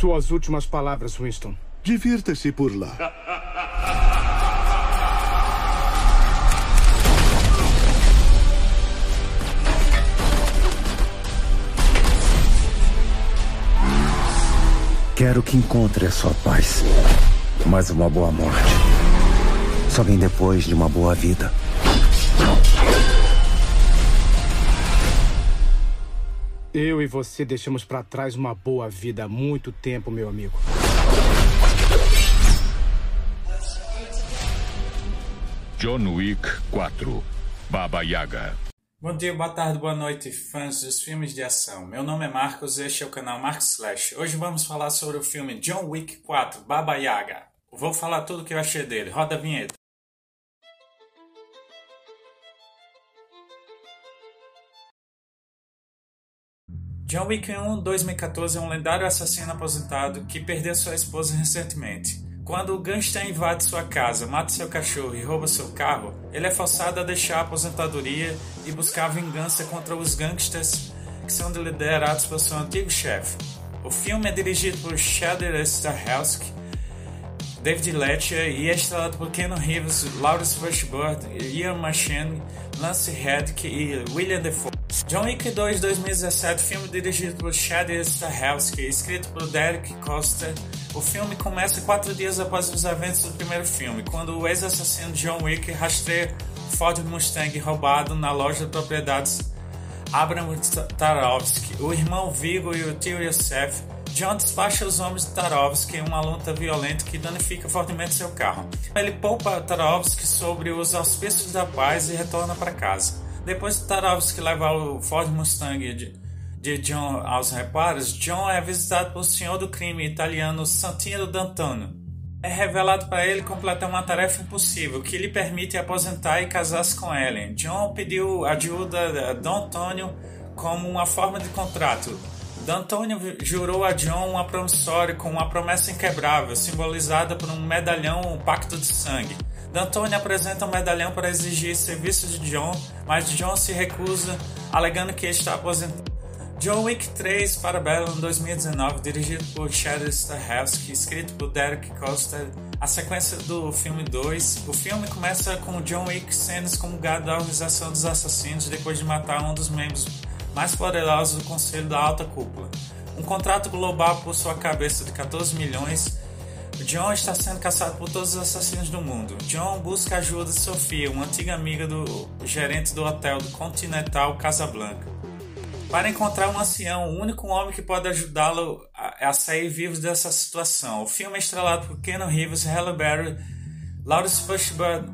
Suas últimas palavras, Winston. Divirta-se por lá. Quero que encontre a sua paz. Mas uma boa morte só vem depois de uma boa vida. Eu e você deixamos para trás uma boa vida há muito tempo, meu amigo. John Wick 4 Baba Yaga Bom dia, boa tarde, boa noite, fãs dos filmes de ação. Meu nome é Marcos e este é o canal Marcos Slash. Hoje vamos falar sobre o filme John Wick 4 Baba Yaga. Vou falar tudo o que eu achei dele. Roda a vinheta. John Wick 1 2014 é um lendário assassino aposentado que perdeu sua esposa recentemente. Quando o gangster invade sua casa, mata seu cachorro e rouba seu carro, ele é forçado a deixar a aposentadoria e buscar vingança contra os gangsters que são liderados por seu antigo chefe. O filme é dirigido por Shader Stahelski, David Letcher e é estrelado por Keanu Reeves, Lawrence Fishburne, Ian McShane, Lance Reddick e William Defoe. John Wick 2 2017, filme dirigido por Shader Stahelski, escrito por Derek Costa. O filme começa quatro dias após os eventos do primeiro filme, quando o ex-assassino John Wick rastreia Ford Mustang roubado na loja de propriedades Abram Tarovsky. O irmão Vigo e o tio Yosef John despacha os homens de Tarovsky em uma luta violenta que danifica fortemente seu carro. Ele poupa Tarovsky sobre os auspícios da paz e retorna para casa. Depois de Tarovsky levar o Ford Mustang de, de John aos reparos, John é visitado pelo senhor do crime italiano Santino D'Antoni. É revelado para ele completar uma tarefa impossível que lhe permite aposentar e casar-se com Ellen. John pediu ajuda de D'Antonio como uma forma de contrato. D'Antonio jurou a John uma promissória com uma promessa inquebrável, simbolizada por um medalhão, um pacto de sangue. D'Antonio apresenta um medalhão para exigir serviços de John, mas John se recusa, alegando que está aposentado. John Wick 3 para Babylon 2019, dirigido por Chad Stahelski, escrito por Derek Costa. A sequência do filme 2. O filme começa com John Wick cenas como gado da organização dos assassinos depois de matar um dos membros mais poderosos do Conselho da Alta Cúpula. Um contrato global por sua cabeça de 14 milhões. John está sendo caçado por todos os assassinos do mundo. John busca ajuda de Sofia, uma antiga amiga do gerente do hotel do Continental Casablanca para encontrar um ancião, o único homem que pode ajudá-lo a, a, sair vivo dessa situação. O filme é estrelado por Keanu Reeves, Halle Berry, Lawrence Fishburne,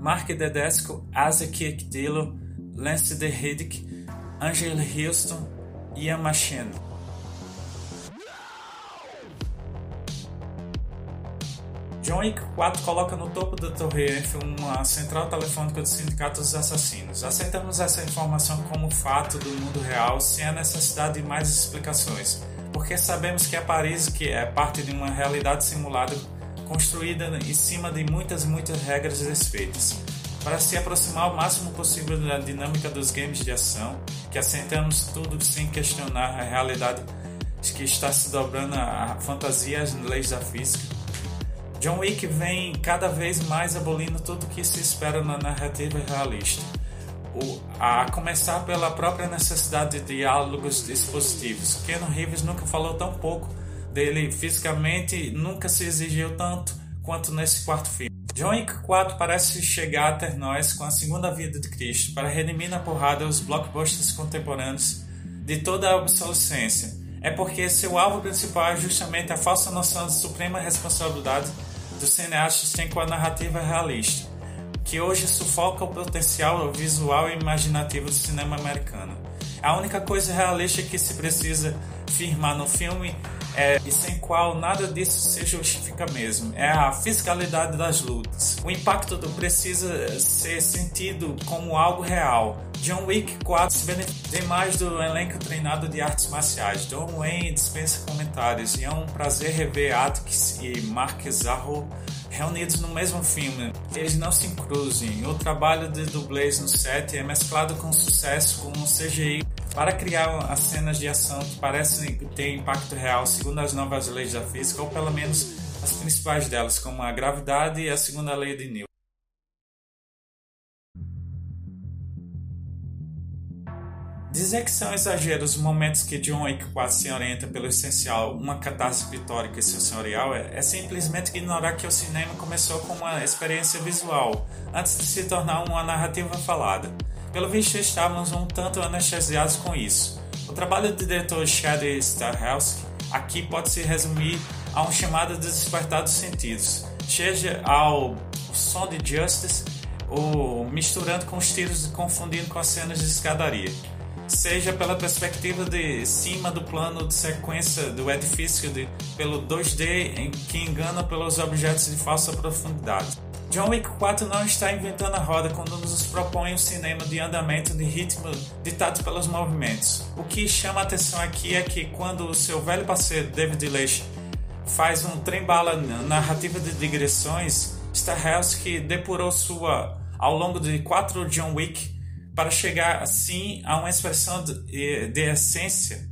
Mark Dedesco, Isaac Aquillo, Lance de Riddick, Angel Houston e Ian Machine. John Wick 4 coloca no topo da Torre Eiffel uma central telefônica do Sindicato dos Assassinos. Aceitamos essa informação como fato do mundo real sem a necessidade de mais explicações, porque sabemos que é Paris que é parte de uma realidade simulada construída em cima de muitas e muitas regras desfeitas. Para se aproximar o máximo possível da dinâmica dos games de ação, que aceitamos tudo sem questionar a realidade que está se dobrando a fantasia e as leis da física, John Wick vem cada vez mais abolindo tudo que se espera na narrativa realista. O, a começar pela própria necessidade de diálogos expositivos. Keanu Reeves nunca falou tão pouco dele fisicamente, nunca se exigiu tanto quanto nesse quarto filme. John Wick 4 parece chegar até nós com a segunda vida de Cristo para redimir na porrada os blockbusters contemporâneos de toda a obsolescência. É porque seu alvo principal é justamente a falsa noção de suprema responsabilidade dos cineastas têm com a narrativa realista, que hoje sufoca o potencial visual e imaginativo do cinema americano. A única coisa realista que se precisa firmar no filme é, e sem qual nada disso se justifica mesmo, é a fiscalidade das lutas. O impacto do precisa ser sentido como algo real. John Wick 4 se beneficia demais do elenco treinado de artes marciais. Don Wayne dispensa comentários e é um prazer rever Atticus e Mark Zarro reunidos no mesmo filme. Eles não se cruzem. O trabalho de dublês no set é mesclado com sucesso com um CGI para criar as cenas de ação que parecem ter impacto real segundo as novas leis da física, ou pelo menos as principais delas, como a gravidade e a segunda lei de Newton. Dizer que são exageros os momentos que John Wick 4 se orienta pelo essencial, uma catástrofe histórica e sensorial, é, é simplesmente ignorar que o cinema começou com uma experiência visual, antes de se tornar uma narrativa falada. Pelo visto, estávamos um tanto anestesiados com isso. O trabalho do diretor Chad Stahelski aqui pode se resumir a um chamado de despertar dos sentidos, seja ao som de Justice ou misturando com os tiros e confundindo com as cenas de escadaria seja pela perspectiva de cima do plano de sequência do edifício de, pelo 2D em que engana pelos objetos de falsa profundidade. John Wick 4 não está inventando a roda quando nos propõe um cinema de andamento de ritmo ditado pelos movimentos. O que chama a atenção aqui é que quando o seu velho parceiro David Leitch faz um trem-bala narrativa de digressões, Stahelski depurou sua ao longo de quatro John Wick para chegar assim a uma expressão de, de essência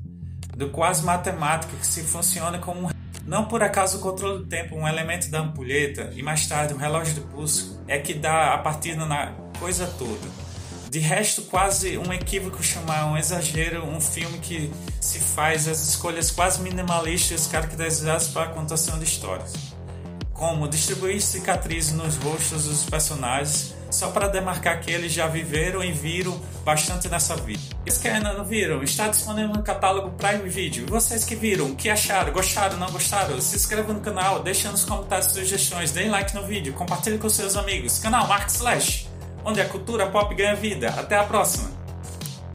do quase matemática que se funciona como um não por acaso o controle do tempo, um elemento da ampulheta e mais tarde um relógio de pulso é que dá a partida na coisa toda. De resto, quase um equívoco chamar um exagero um filme que se faz as escolhas quase minimalistas caracterizadas para a contação de histórias, como distribuir cicatrizes nos rostos dos personagens só para demarcar que eles já viveram e viram bastante nessa vida. Os que ainda não viram, está disponível no catálogo Prime Video. E vocês que viram, o que acharam? Gostaram, não gostaram? Se inscrevam no canal, deixem nos comentários sugestões, deem like no vídeo, compartilhem com seus amigos. Canal Mark Slash, onde a cultura pop ganha vida. Até a próxima!